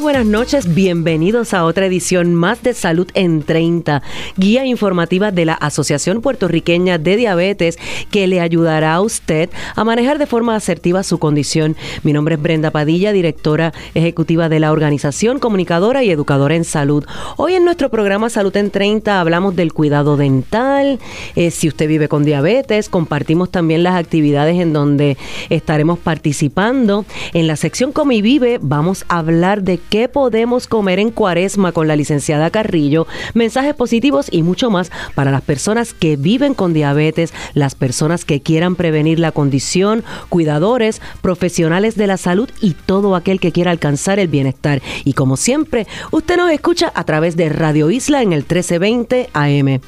buenas noches, bienvenidos a otra edición más de Salud en 30, guía informativa de la Asociación Puertorriqueña de Diabetes que le ayudará a usted a manejar de forma asertiva su condición. Mi nombre es Brenda Padilla, directora ejecutiva de la organización, comunicadora y educadora en salud. Hoy en nuestro programa Salud en 30 hablamos del cuidado dental, eh, si usted vive con diabetes, compartimos también las actividades en donde estaremos participando. En la sección Come y Vive vamos a hablar de qué podemos comer en cuaresma con la licenciada Carrillo, mensajes positivos y mucho más para las personas que viven con diabetes, las personas que quieran prevenir la condición, cuidadores, profesionales de la salud y todo aquel que quiera alcanzar el bienestar. Y como siempre, usted nos escucha a través de Radio Isla en el 1320 AM.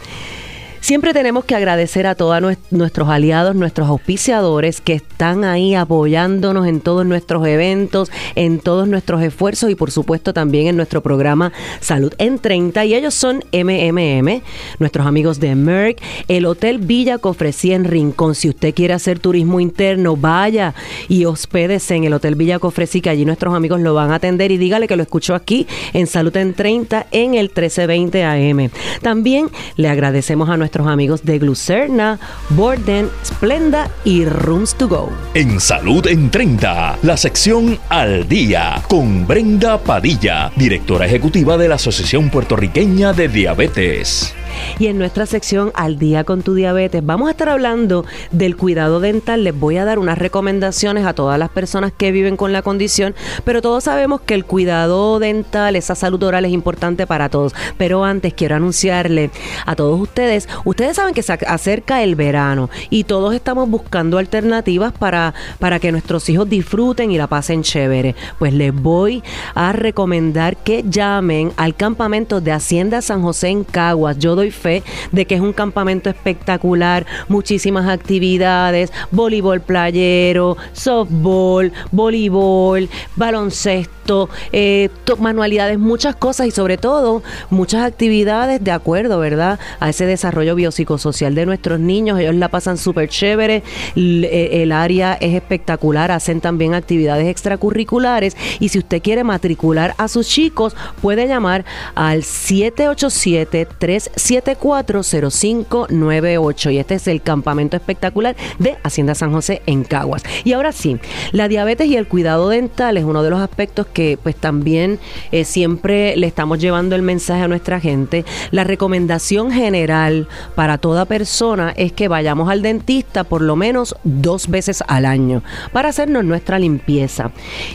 Siempre tenemos que agradecer a todos nuestros aliados, nuestros auspiciadores que están ahí apoyándonos en todos nuestros eventos, en todos nuestros esfuerzos y por supuesto también en nuestro programa Salud en 30 y ellos son MMM, nuestros amigos de Merck, el Hotel Villa Cofresí en Rincón. Si usted quiere hacer turismo interno, vaya y hospédese en el Hotel Villa Cofresí que allí nuestros amigos lo van a atender y dígale que lo escuchó aquí en Salud en 30 en el 1320 AM. También le agradecemos a nuestros nuestros amigos de Glucerna, Borden, Splenda y Rooms to Go. En Salud en 30, la sección Al Día, con Brenda Padilla, directora ejecutiva de la Asociación Puertorriqueña de Diabetes. Y en nuestra sección Al día con tu diabetes vamos a estar hablando del cuidado dental. Les voy a dar unas recomendaciones a todas las personas que viven con la condición, pero todos sabemos que el cuidado dental, esa salud oral es importante para todos. Pero antes quiero anunciarle a todos ustedes, ustedes saben que se acerca el verano y todos estamos buscando alternativas para, para que nuestros hijos disfruten y la pasen chévere. Pues les voy a recomendar que llamen al campamento de Hacienda San José en Caguas. Yo doy fe de que es un campamento espectacular, muchísimas actividades, voleibol playero, softball, voleibol, baloncesto, eh, manualidades, muchas cosas y sobre todo muchas actividades de acuerdo, ¿verdad? A ese desarrollo biopsicosocial de nuestros niños. Ellos la pasan súper chévere, eh, el área es espectacular, hacen también actividades extracurriculares y si usted quiere matricular a sus chicos, puede llamar al 787 3 740598 y este es el campamento espectacular de Hacienda San José en Caguas. Y ahora sí, la diabetes y el cuidado dental es uno de los aspectos que pues también eh, siempre le estamos llevando el mensaje a nuestra gente. La recomendación general para toda persona es que vayamos al dentista por lo menos dos veces al año para hacernos nuestra limpieza.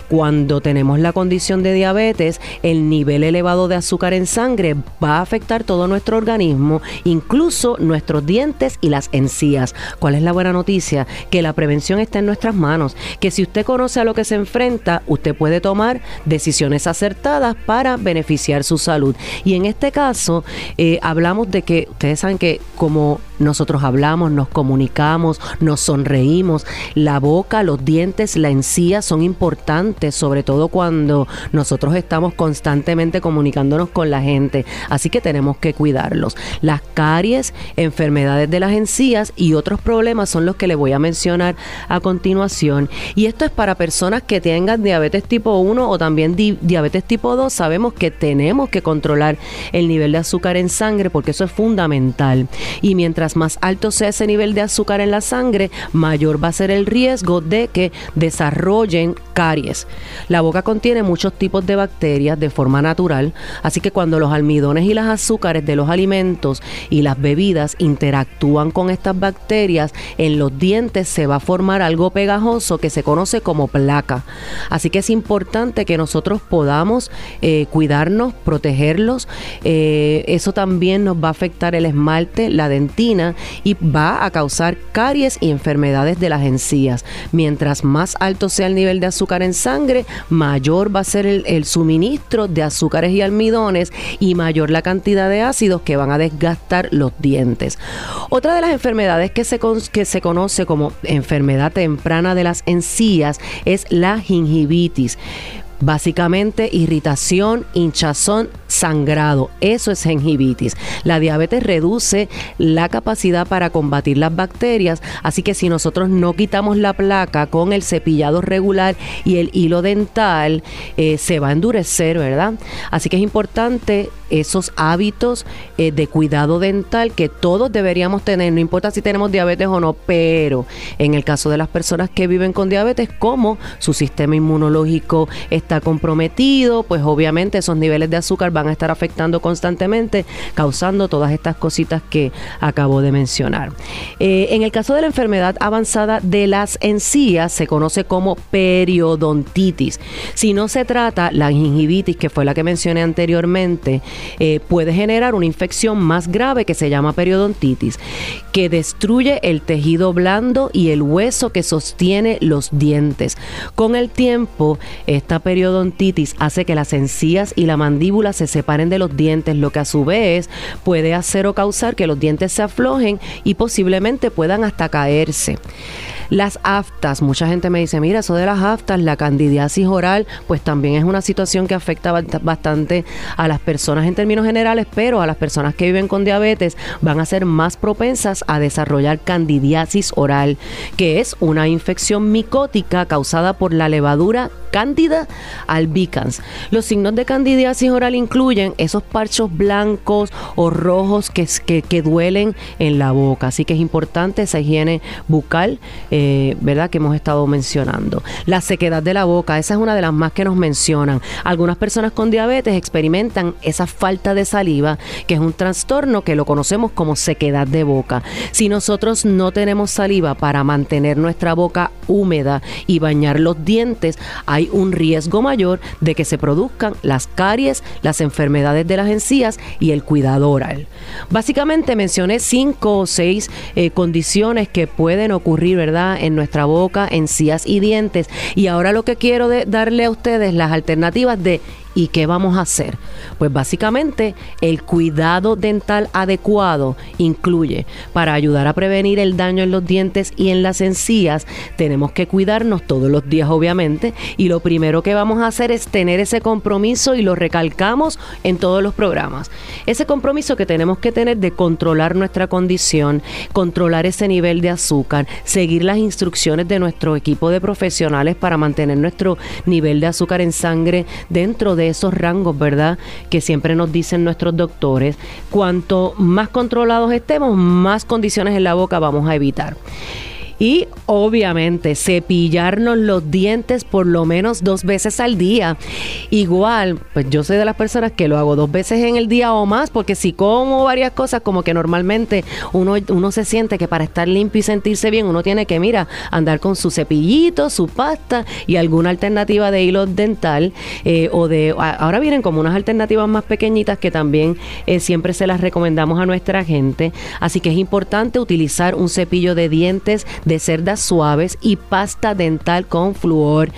Cuando tenemos la condición de diabetes, el nivel elevado de azúcar en sangre va a afectar todo nuestro organismo incluso nuestros dientes y las encías. ¿Cuál es la buena noticia? Que la prevención está en nuestras manos, que si usted conoce a lo que se enfrenta, usted puede tomar decisiones acertadas para beneficiar su salud. Y en este caso, eh, hablamos de que ustedes saben que como nosotros hablamos, nos comunicamos, nos sonreímos. La boca, los dientes, la encía son importantes, sobre todo cuando nosotros estamos constantemente comunicándonos con la gente. Así que tenemos que cuidarlos. Las caries, enfermedades de las encías y otros problemas son los que les voy a mencionar a continuación. Y esto es para personas que tengan diabetes tipo 1 o también diabetes tipo 2. Sabemos que tenemos que controlar el nivel de azúcar en sangre porque eso es fundamental. Y mientras más alto sea ese nivel de azúcar en la sangre, mayor va a ser el riesgo de que desarrollen caries. La boca contiene muchos tipos de bacterias de forma natural, así que cuando los almidones y las azúcares de los alimentos y las bebidas interactúan con estas bacterias, en los dientes se va a formar algo pegajoso que se conoce como placa. Así que es importante que nosotros podamos eh, cuidarnos, protegerlos. Eh, eso también nos va a afectar el esmalte, la dentina, y va a causar caries y enfermedades de las encías. Mientras más alto sea el nivel de azúcar en sangre, mayor va a ser el, suministro de azúcares y almidones y mayor la cantidad de ácidos que van a desgastar los dientes. Otra de las enfermedades que se, que se conoce como enfermedad temprana de las encías es la gingivitis Básicamente irritación, hinchazón, sangrado. Eso es gingivitis. La diabetes reduce la capacidad para combatir las bacterias, así que si nosotros no quitamos la placa con el cepillado regular y el hilo dental, eh, se va a endurecer, ¿verdad? Así que es importante esos hábitos eh, de cuidado dental que todos deberíamos tener, no importa si tenemos diabetes o no, pero en el caso de las personas que viven con diabetes, como su sistema inmunológico está comprometido, pues obviamente esos niveles de azúcar van a estar afectando constantemente, causando todas estas cositas que acabo de mencionar. Eh, en el caso de la enfermedad avanzada de las encías, se conoce como periodontitis. Si no se trata la gingivitis, que fue la que mencioné anteriormente, eh, puede generar una infección más grave que se llama periodontitis, que destruye el tejido blando y el hueso que sostiene los dientes. Con el tiempo, esta periodontitis hace que las encías y la mandíbula se separen de los dientes, lo que a su vez puede hacer o causar que los dientes se aflojen y posiblemente puedan hasta caerse. Las aftas, mucha gente me dice, mira, eso de las aftas, la candidiasis oral, pues también es una situación que afecta bastante a las personas en términos generales, pero a las personas que viven con diabetes van a ser más propensas a desarrollar candidiasis oral, que es una infección micótica causada por la levadura Candida albicans. Los signos de candidiasis oral incluyen esos parchos blancos o rojos que, que, duelen en la boca, así que es importante esa higiene bucal, eh, ¿verdad? Que hemos estado mencionando. La sequedad de la boca, esa es una de las más que nos mencionan. Algunas personas con diabetes experimentan esa falta de saliva, que es un trastorno que lo conocemos como sequedad de boca. Si nosotros no tenemos saliva para mantener nuestra boca húmeda y bañar los dientes, hay un riesgo mayor de que se produzcan las caries, las enfermedades de las encías y el cuidado oral. Básicamente mencioné cinco o seis eh, condiciones que pueden ocurrir, ¿verdad?, en nuestra boca, encías y dientes. Y ahora lo que quiero darle a ustedes las alternativas de ¿Y qué vamos a hacer? Pues básicamente el cuidado dental adecuado incluye para ayudar a prevenir el daño en los dientes y en las encías, tenemos que cuidarnos todos los días obviamente y lo primero que vamos a hacer es tener ese compromiso y lo recalcamos en todos los programas. Ese compromiso que tenemos que tener de controlar nuestra condición, controlar ese nivel de azúcar, seguir las instrucciones de nuestro equipo de profesionales para mantener nuestro nivel de azúcar en sangre dentro de esos rangos, ¿verdad? Que siempre nos dicen nuestros doctores. Cuanto más controlados estemos, más condiciones en la boca vamos a evitar. Y obviamente cepillarnos los dientes por lo menos dos veces al día. Igual, pues yo soy de las personas que lo hago dos veces en el día o más, porque si como varias cosas, como que normalmente uno, uno se siente que para estar limpio y sentirse bien, uno tiene que, mira, andar con su cepillito, su pasta y alguna alternativa de hilo dental eh, o de... Ahora vienen como unas alternativas más pequeñitas que también eh, siempre se las recomendamos a nuestra gente. Así que es importante utilizar un cepillo de dientes de cerdas suaves y pasta dental con flúor.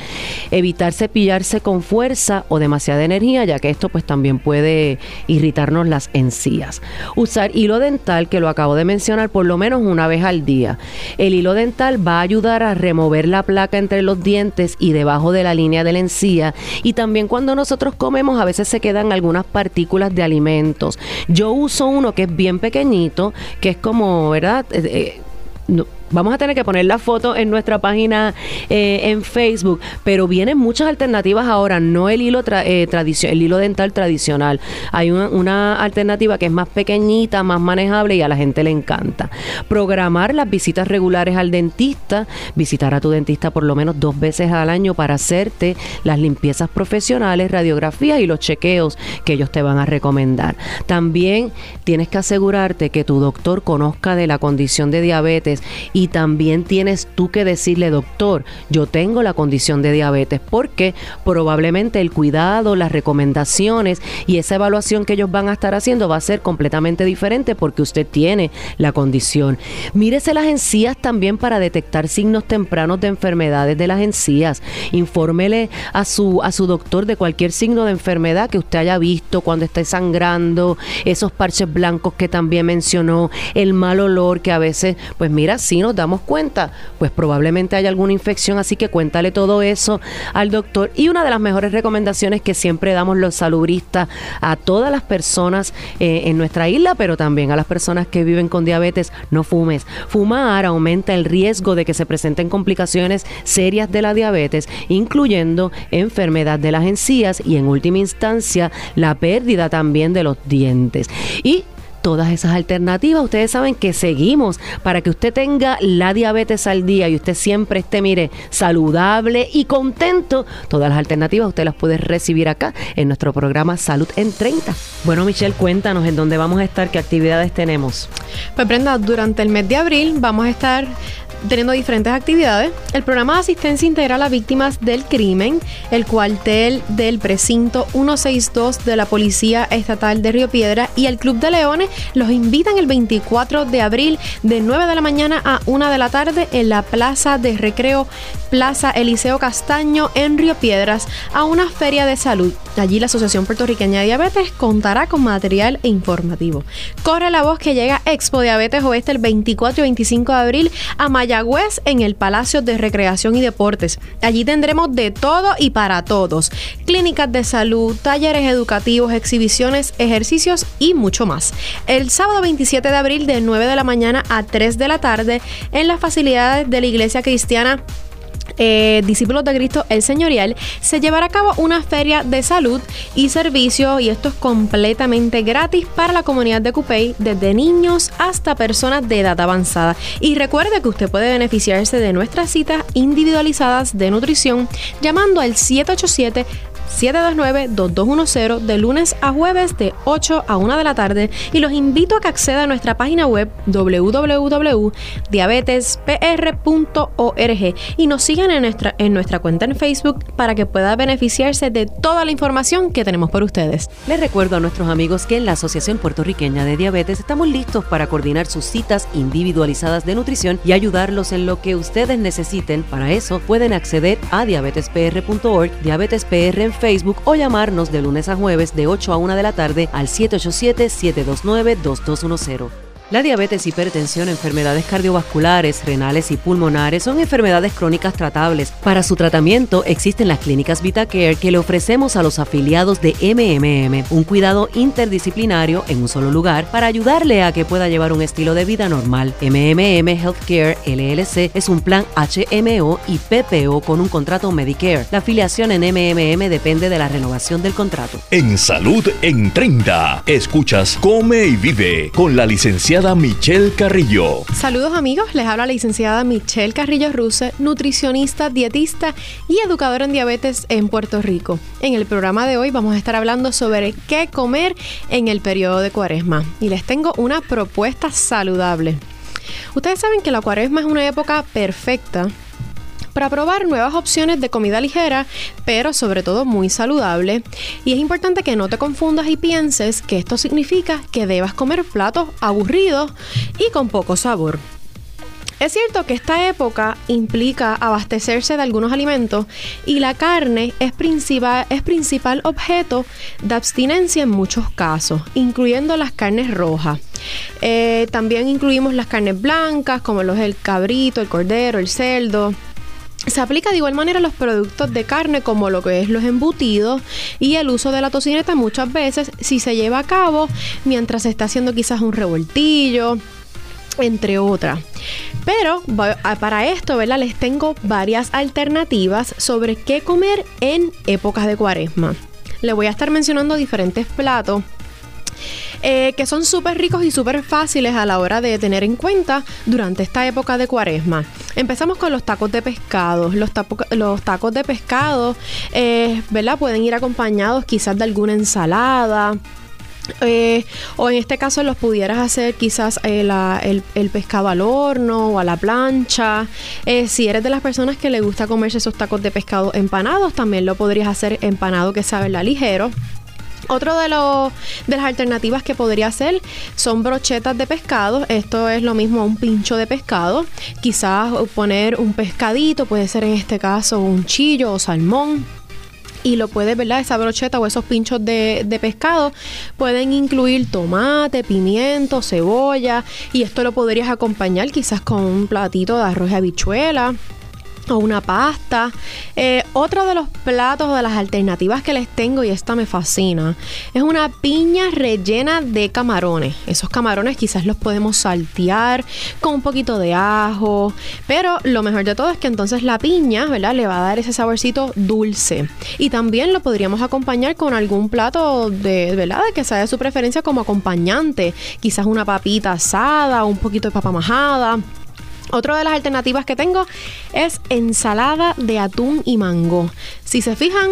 Evitar cepillarse con fuerza o demasiada energía, ya que esto pues también puede irritarnos las encías. Usar hilo dental, que lo acabo de mencionar, por lo menos una vez al día. El hilo dental va a ayudar a remover la placa entre los dientes y debajo de la línea de la encía. Y también cuando nosotros comemos a veces se quedan algunas partículas de alimentos. Yo uso uno que es bien pequeñito, que es como, ¿verdad? Eh, eh, Vamos a tener que poner la foto en nuestra página eh, en Facebook, pero vienen muchas alternativas ahora, no el hilo eh, el hilo dental tradicional. Hay una, alternativa que es más pequeñita, más manejable y a la gente le encanta. Programar las visitas regulares al dentista, visitar a tu dentista por lo menos dos veces al año para hacerte las limpiezas profesionales, radiografías y los chequeos que ellos te van a recomendar. También tienes que asegurarte que tu doctor conozca de la condición de diabetes también tienes tú que decirle, doctor, yo tengo la condición de diabetes, porque probablemente el cuidado, las recomendaciones y esa evaluación que ellos van a estar haciendo va a ser completamente diferente porque usted tiene la condición. Mírese las encías también para detectar signos tempranos de enfermedades de las encías. Infórmele a su, a su doctor de cualquier signo de enfermedad que usted haya visto cuando esté sangrando, esos parches blancos que también mencionó, el mal olor que a veces, pues mira, sí damos cuenta, pues probablemente hay alguna infección, así que cuéntale todo eso al doctor. Y una de las mejores recomendaciones que siempre damos los salubristas a todas las personas eh, en nuestra isla, pero también a las personas que viven con diabetes, no fumes. Fumar aumenta el riesgo de que se presenten complicaciones serias de la diabetes, incluyendo enfermedad de las encías y en última instancia la pérdida también de los dientes. Y todas esas alternativas. Ustedes saben que seguimos para que usted tenga la diabetes al día y usted siempre esté, mire, saludable y contento. Todas las alternativas usted las puede recibir acá en nuestro programa Salud en 30. Bueno, Michelle, cuéntanos en dónde vamos a estar, qué actividades tenemos. Pues Brenda, durante el mes de abril vamos a estar teniendo diferentes actividades. El programa de asistencia integral a víctimas del crimen, el cuartel del precinto 162 de la Policía Estatal de Río Piedra y el Club de Leones los invitan el 24 de abril de 9 de la mañana a 1 de la tarde en la Plaza de Recreo Plaza Eliseo Castaño en Río Piedras a una feria de salud. Allí la Asociación Puertorriqueña de Diabetes contará con material informativo. Corre la voz que llega Expo Diabetes Oeste el 24 y 25 de abril a En el Palacio de Recreación y Deportes. Allí tendremos de todo y para todos. Clínicas de salud, talleres educativos, exhibiciones, ejercicios y mucho más. El sábado 27 de abril de 9 de la mañana a 3 de la tarde en las facilidades de la Iglesia Cristiana eh, discípulos de Cristo el Señorial, se llevará a cabo una feria de salud y servicios y esto es completamente gratis para la comunidad de Cupey, desde niños hasta personas de edad avanzada. Y recuerde que usted puede beneficiarse de nuestras citas individualizadas de nutrición llamando al 787 729-2210 de lunes a jueves de 8 a 1 de la tarde y los invito a que acceda a nuestra página web www.diabetespr.org y nos sigan en nuestra, en nuestra cuenta en Facebook para que pueda beneficiarse de toda la información que tenemos por ustedes. Les recuerdo a nuestros amigos que en la Asociación Puertorriqueña de Diabetes estamos listos para coordinar sus citas individualizadas de nutrición y ayudarlos en lo que ustedes necesiten. Para eso pueden acceder a diabetespr.org, diabetespr Facebook o llamarnos de lunes a jueves de 8 a 1 de la tarde al 787-729-2210. La diabetes, hipertensión, enfermedades cardiovasculares, renales y pulmonares son enfermedades crónicas tratables. Para su tratamiento existen las clínicas VitaCare que le ofrecemos a los afiliados de MMM, un cuidado interdisciplinario en un solo lugar para ayudarle a que pueda llevar un estilo de vida normal. MMM Healthcare LLC es un plan HMO y PPO con un contrato Medicare. La afiliación en MMM depende de la renovación del contrato. En Salud en 30, escuchas Come y Vive con la Michelle Carrillo. Saludos amigos, les habla la licenciada Michelle Carrillo Ruse, nutricionista, dietista y educadora en diabetes en Puerto Rico. En el programa de hoy vamos a estar hablando sobre qué comer en el periodo de cuaresma y les tengo una propuesta saludable. Ustedes saben que la cuaresma es una época perfecta para probar nuevas opciones de comida ligera, pero sobre todo muy saludable. Y es importante que no te confundas y pienses que esto significa que debas comer platos aburridos y con poco sabor. Es cierto que esta época implica abastecerse de algunos alimentos y la carne es principal, principal objeto de abstinencia en muchos casos, incluyendo las carnes rojas. Eh, también incluimos las carnes blancas, como los el cabrito, el cordero, el cerdo. Se aplica de igual manera a los productos de carne como lo que es los embutidos y el uso de la tocineta muchas veces si se lleva a cabo mientras se está haciendo quizás un revoltillo, entre otras. Pero para esto, ¿verdad? Les tengo varias alternativas sobre qué comer en épocas de cuaresma. Les voy a estar mencionando diferentes platos eh, que son súper ricos y súper fáciles a la hora de tener en cuenta durante esta época de cuaresma. Empezamos con los tacos de pescado. Los, tacos de pescado, eh, ¿verdad? Pueden ir acompañados quizás de alguna ensalada. Eh, o en este caso los pudieras hacer quizás el, el, pescado al horno o a la plancha. si eres de las personas que le gusta comerse esos tacos de pescado empanados, también lo podrías hacer empanado que sabe la ligero. Otro de, los, de las alternativas que podría ser son brochetas de pescado. Esto es lo mismo a un pincho de pescado. Quizás poner un pescadito, puede ser en este caso un chillo o salmón y lo puedes, ¿verdad? Esa brocheta o esos pinchos de, de, pescado pueden incluir tomate, pimiento, cebolla y esto lo podrías acompañar quizás con un platito de arroz y habichuela o una pasta. Eh, otro de los platos de las alternativas que les tengo, y esta me fascina, es una piña rellena de camarones. Esos camarones quizás los podemos saltear con un poquito de ajo, pero lo mejor de todo es que entonces la piña, ¿verdad? Le va a dar ese saborcito dulce. Y también lo podríamos acompañar con algún plato de, ¿verdad? Que sea de su preferencia como acompañante. Quizás una papita asada, un poquito de papa majada otra de las alternativas que tengo es ensalada de atún y mango. Si se fijan,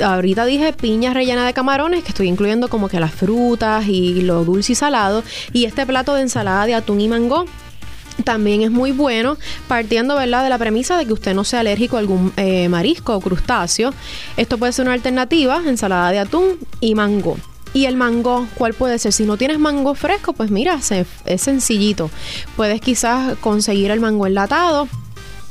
ahorita dije piña rellena de camarones, que estoy incluyendo como que las frutas y lo dulce y salado. Y este plato de ensalada de atún y mango también es muy bueno, partiendo de la premisa de que usted no sea alérgico a algún eh, marisco o crustáceo. Esto puede ser una alternativa, ensalada de atún y mango. Y el mango, ¿cuál puede ser? Si no tienes mango fresco, pues mira, es sencillito. Puedes quizás conseguir el mango enlatado.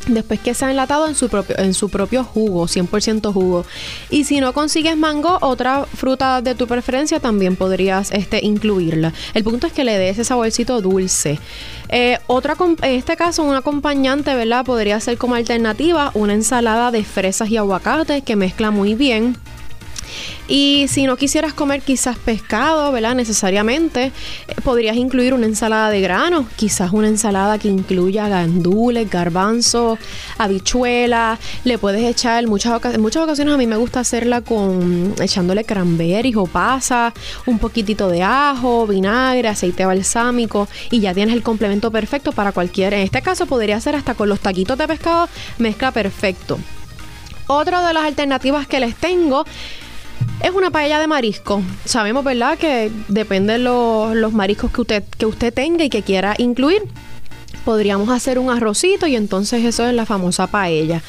Después que sea enlatado en su propio, en su propio jugo, 100% jugo. Y si no consigues mango, otra fruta de tu preferencia también podrías este, incluirla. El punto es que le dé ese saborcito dulce. Eh, otra, en este caso, un acompañante, ¿verdad? Podría ser como alternativa una ensalada de fresas y aguacate que mezcla muy bien y si no quisieras comer quizás pescado, ¿verdad? Necesariamente, eh, podrías incluir una ensalada de granos, quizás una ensalada que incluya gandules, garbanzos, habichuelas. Le puedes echar, muchas en muchas ocasiones a mí me gusta hacerla con echándole cranberries o pasas, un poquitito de ajo, vinagre, aceite balsámico y ya tienes el complemento perfecto para cualquier. En este caso podría ser hasta con los taquitos de pescado, mezcla perfecto. Otra de las alternativas que les tengo es una paella de marisco. Sabemos, ¿verdad?, que depende de los, mariscos que usted, que usted tenga y que quiera incluir podríamos hacer un arrocito y entonces eso es la famosa paella.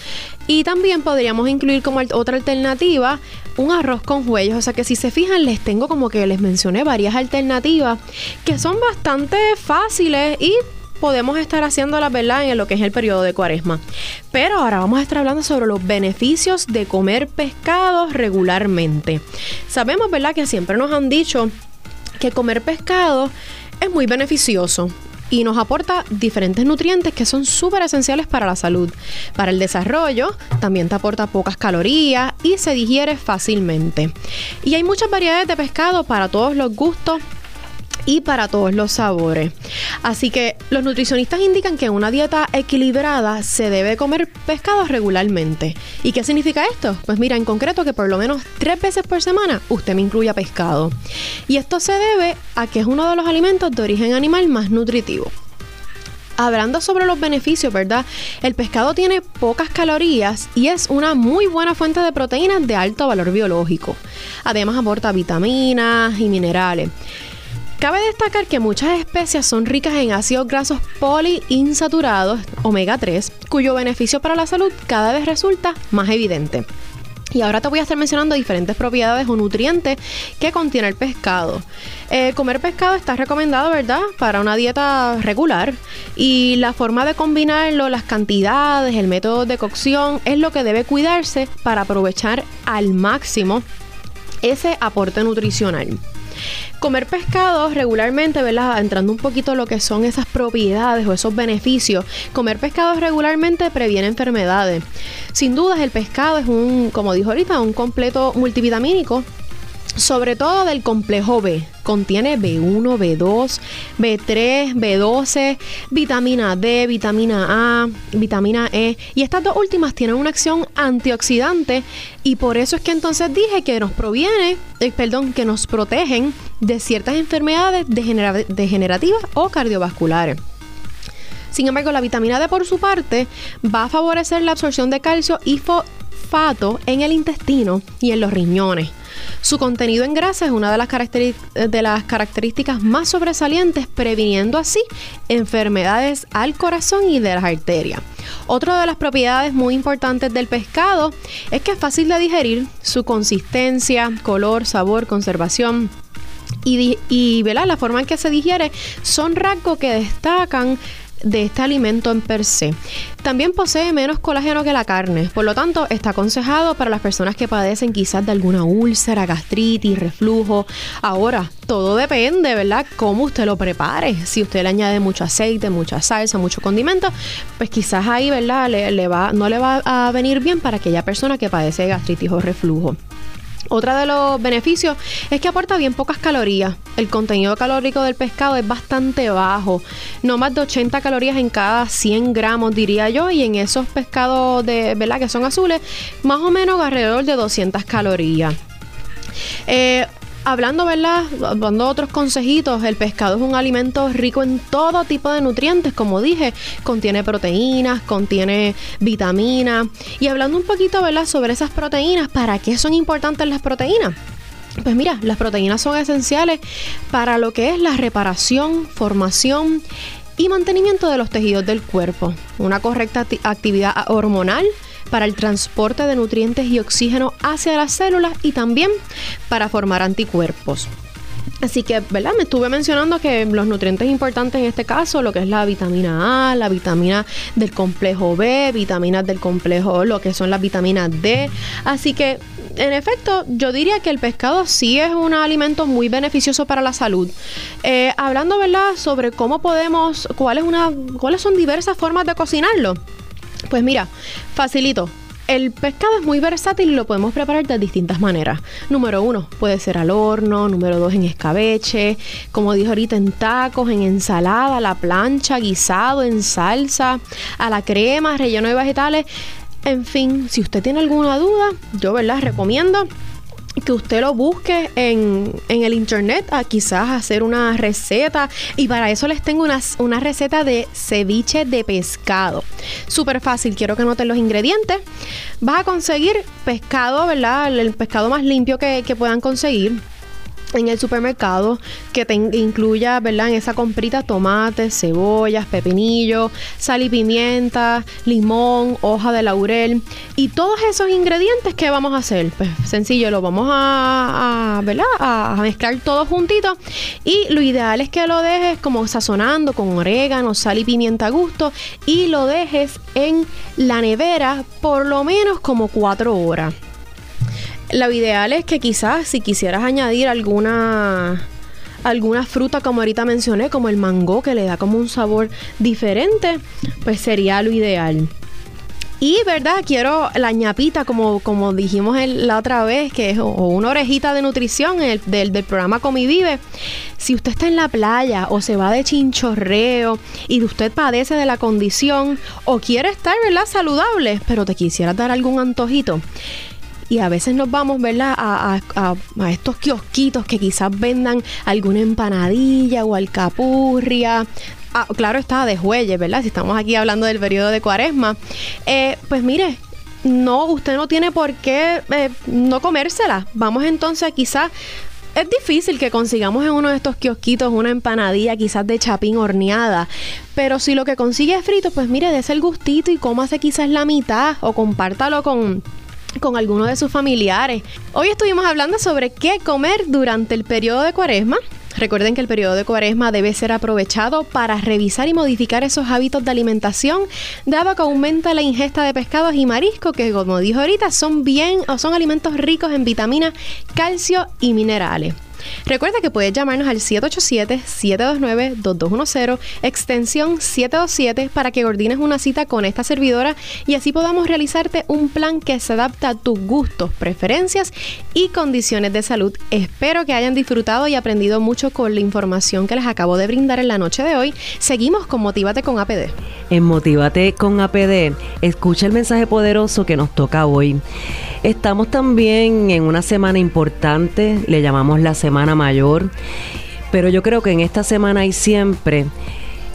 Y también podríamos incluir como otra alternativa un arroz con huellos. O sea que si se fijan, les tengo como que les mencioné varias alternativas que son bastante fáciles y podemos estar haciendo la verdad en lo que es el periodo de cuaresma. Pero ahora vamos a estar hablando sobre los beneficios de comer pescado regularmente. Sabemos, ¿verdad?, que siempre nos han dicho que comer pescado es muy beneficioso y nos aporta diferentes nutrientes que son súper esenciales para la salud. Para el desarrollo, también te aporta pocas calorías y se digiere fácilmente. Y hay muchas variedades de pescado para todos los gustos y para todos los sabores. Así que los nutricionistas indican que en una dieta equilibrada se debe comer pescado regularmente. ¿Y qué significa esto? Pues mira, en concreto que por lo menos tres veces por semana usted me incluya pescado. Y esto se debe a que es uno de los alimentos de origen animal más nutritivo. Hablando sobre los beneficios, ¿verdad? El pescado tiene pocas calorías y es una muy buena fuente de proteínas de alto valor biológico. Además aporta vitaminas y minerales. Cabe destacar que muchas especias son ricas en ácidos grasos poliinsaturados, omega 3, cuyo beneficio para la salud cada vez resulta más evidente. Y ahora te voy a estar mencionando diferentes propiedades o nutrientes que contiene el pescado. Eh, comer pescado está recomendado, ¿verdad? Para una dieta regular. Y la forma de combinarlo, las cantidades, el método de cocción, es lo que debe cuidarse para aprovechar al máximo ese aporte nutricional. Comer pescado regularmente, ¿verdad? Entrando un poquito lo que son esas propiedades o esos beneficios. Comer pescado regularmente previene enfermedades. Sin dudas, el pescado es un, como dijo ahorita, un completo multivitamínico sobre todo del complejo B. Contiene B1, B2, B3, B12, vitamina D, vitamina A, vitamina E. Y estas dos últimas tienen una acción antioxidante y por eso es que entonces dije que nos proviene, eh, perdón, que nos protegen de ciertas enfermedades degenerativas o cardiovasculares. Sin embargo, la vitamina D por su parte va a favorecer la absorción de calcio y fosfato en el intestino y en los riñones. Su contenido en grasa es una de las, características más sobresalientes, previniendo así enfermedades al corazón y de las arterias. Otra de las propiedades muy importantes del pescado es que es fácil de digerir, su consistencia, color, sabor, conservación. Y, y la forma en que se digiere son rasgos que destacan de este alimento en per se. También posee menos colágeno que la carne, por lo tanto está aconsejado para las personas que padecen quizás de alguna úlcera, gastritis, reflujo. Ahora, todo depende, ¿verdad? Cómo usted lo prepare. Si usted le añade mucho aceite, mucha salsa, mucho condimento, pues quizás ahí, ¿verdad? Le, va, no le va a venir bien para aquella persona que padece de gastritis o reflujo. Otra de los beneficios es que aporta bien pocas calorías. El contenido calórico del pescado es bastante bajo, no más de 80 calorías en cada 100 gramos diría yo, y en esos pescados de, ¿verdad? que son azules, más o menos alrededor de 200 calorías. Eh, hablando, ¿verdad? Dando otros consejitos, el pescado es un alimento rico en todo tipo de nutrientes, como dije, contiene proteínas, contiene vitaminas. Y hablando un poquito, ¿verdad? Sobre esas proteínas, ¿para qué son importantes las proteínas? Pues mira, las proteínas son esenciales para lo que es la reparación, formación y mantenimiento de los tejidos del cuerpo. Una correcta actividad hormonal para el transporte de nutrientes y oxígeno hacia las células y también para formar anticuerpos. Así que, ¿verdad? Me estuve mencionando que los nutrientes importantes en este caso, lo que es la vitamina A, la vitamina del complejo B, vitaminas del complejo, lo que son las vitaminas D. Así que, en efecto, yo diría que el pescado sí es un alimento muy beneficioso para la salud. Eh, hablando, ¿verdad?, sobre cómo podemos, cuáles son diversas formas de cocinarlo. Pues mira, facilito. El pescado es muy versátil y lo podemos preparar de distintas maneras. Número uno, puede ser al horno. Número dos, en escabeche. Como dije ahorita, en tacos, en ensalada, a la plancha, guisado, en salsa, a la crema, relleno de vegetales. En fin, si usted tiene alguna duda, yo, ¿verdad? Recomiendo que usted lo busque en, el internet a quizás hacer una receta. Y para eso les tengo una, una receta de ceviche de pescado. Súper fácil quiero que noten los ingredientes. Vas a conseguir pescado verdad el pescado más limpio que, que puedan conseguir en el supermercado que te incluya, ¿verdad? En esa comprita tomates, cebollas, pepinillo, sal y pimienta, limón, hoja de laurel y todos esos ingredientes que vamos a hacer. Pues sencillo, lo vamos a, ¿verdad? A mezclar todo juntito y lo ideal es que lo dejes como sazonando con orégano, sal y pimienta a gusto y lo dejes en la nevera por lo menos como cuatro horas. Lo ideal es que quizás si quisieras añadir alguna alguna fruta como ahorita mencioné, como el mango que le da como un sabor diferente, pues sería lo ideal. Y, ¿verdad? Quiero la ñapita, como, como dijimos la otra vez, que es una orejita de nutrición del, del, programa Comi Vive. Si usted está en la playa o se va de chinchorreo y usted padece de la condición o quiere estar, ¿verdad? Saludable, pero te quisiera dar algún antojito y a veces nos vamos, ¿verdad? A, estos kiosquitos que quizás vendan alguna empanadilla o alcapurria. Ah, claro está, de jueyes, ¿verdad? Si estamos aquí hablando del periodo de cuaresma. Eh, pues mire, no, usted no tiene por qué eh, no comérsela. Vamos entonces quizás es difícil que consigamos en uno de estos kiosquitos una empanadilla quizás de chapín horneada, pero si lo que consigue es frito, pues mire, dése el gustito y cómase quizás la mitad o compártalo con con alguno de sus familiares. Hoy estuvimos hablando sobre qué comer durante el periodo de cuaresma. Recuerden que el periodo de cuaresma debe ser aprovechado para revisar y modificar esos hábitos de alimentación, dado que aumenta la ingesta de pescados y mariscos, que como dijo ahorita, son bien o son alimentos ricos en vitaminas, calcio y minerales. Recuerda que puedes llamarnos al 787-729-2210, extensión 727, para que coordines una cita con esta servidora y así podamos realizarte un plan que se adapta a tus gustos, preferencias y condiciones de salud. Espero que hayan disfrutado y aprendido mucho con la información que les acabo de brindar en la noche de hoy. Seguimos con Motívate con APD. En Motívate con APD, escucha el mensaje poderoso que nos toca hoy. Estamos también en una semana importante, le llamamos la Semana Mayor, pero yo creo que en esta semana y siempre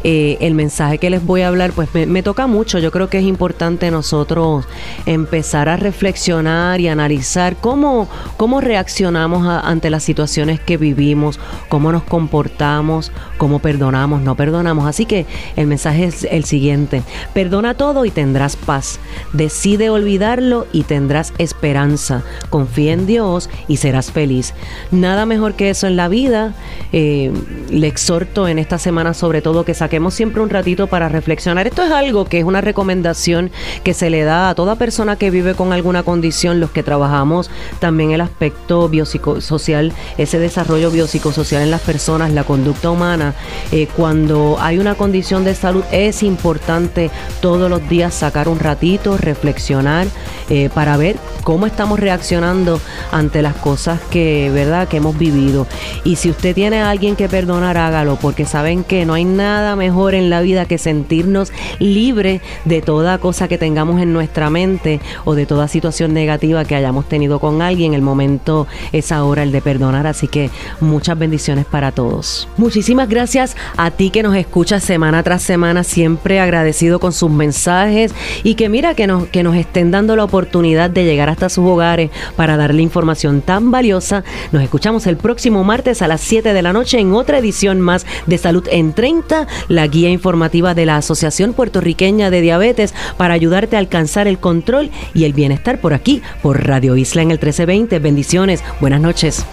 eh, el mensaje que les voy a hablar, pues me, toca mucho. Yo creo que es importante nosotros empezar a reflexionar y analizar cómo, cómo reaccionamos ante las situaciones que vivimos, cómo nos comportamos, cómo perdonamos, no perdonamos. Así que el mensaje es el siguiente. Perdona todo y tendrás paz. Decide olvidarlo y tendrás esperanza. Confía en Dios y serás feliz. Nada mejor que eso en la vida. Eh, le exhorto en esta semana sobre todo que saque saquemos siempre un ratito para reflexionar. Esto es algo que es una recomendación que se le da a toda persona que vive con alguna condición, los que trabajamos también el aspecto biopsicosocial, ese desarrollo biopsicosocial en las personas, la conducta humana. Eh, cuando hay una condición de salud es importante todos los días sacar un ratito, reflexionar eh, para ver cómo estamos reaccionando ante las cosas que, ¿verdad?, que hemos vivido. Y si usted tiene a alguien que perdonar, hágalo, porque saben que no hay nada mejor en la vida que sentirnos libres de toda cosa que tengamos en nuestra mente o de toda situación negativa que hayamos tenido con alguien. El momento es ahora el de perdonar, así que muchas bendiciones para todos. Muchísimas gracias a ti que nos escuchas semana tras semana, siempre agradecido con sus mensajes y que mira que nos, que nos estén dando la oportunidad de llegar hasta sus hogares para darle información tan valiosa. Nos escuchamos el próximo martes a las 7 de la noche en otra edición más de Salud en 30, la guía informativa de la Asociación Puertorriqueña de Diabetes para ayudarte a alcanzar el control y el bienestar por aquí, por Radio Isla en el 1320. Bendiciones, buenas noches.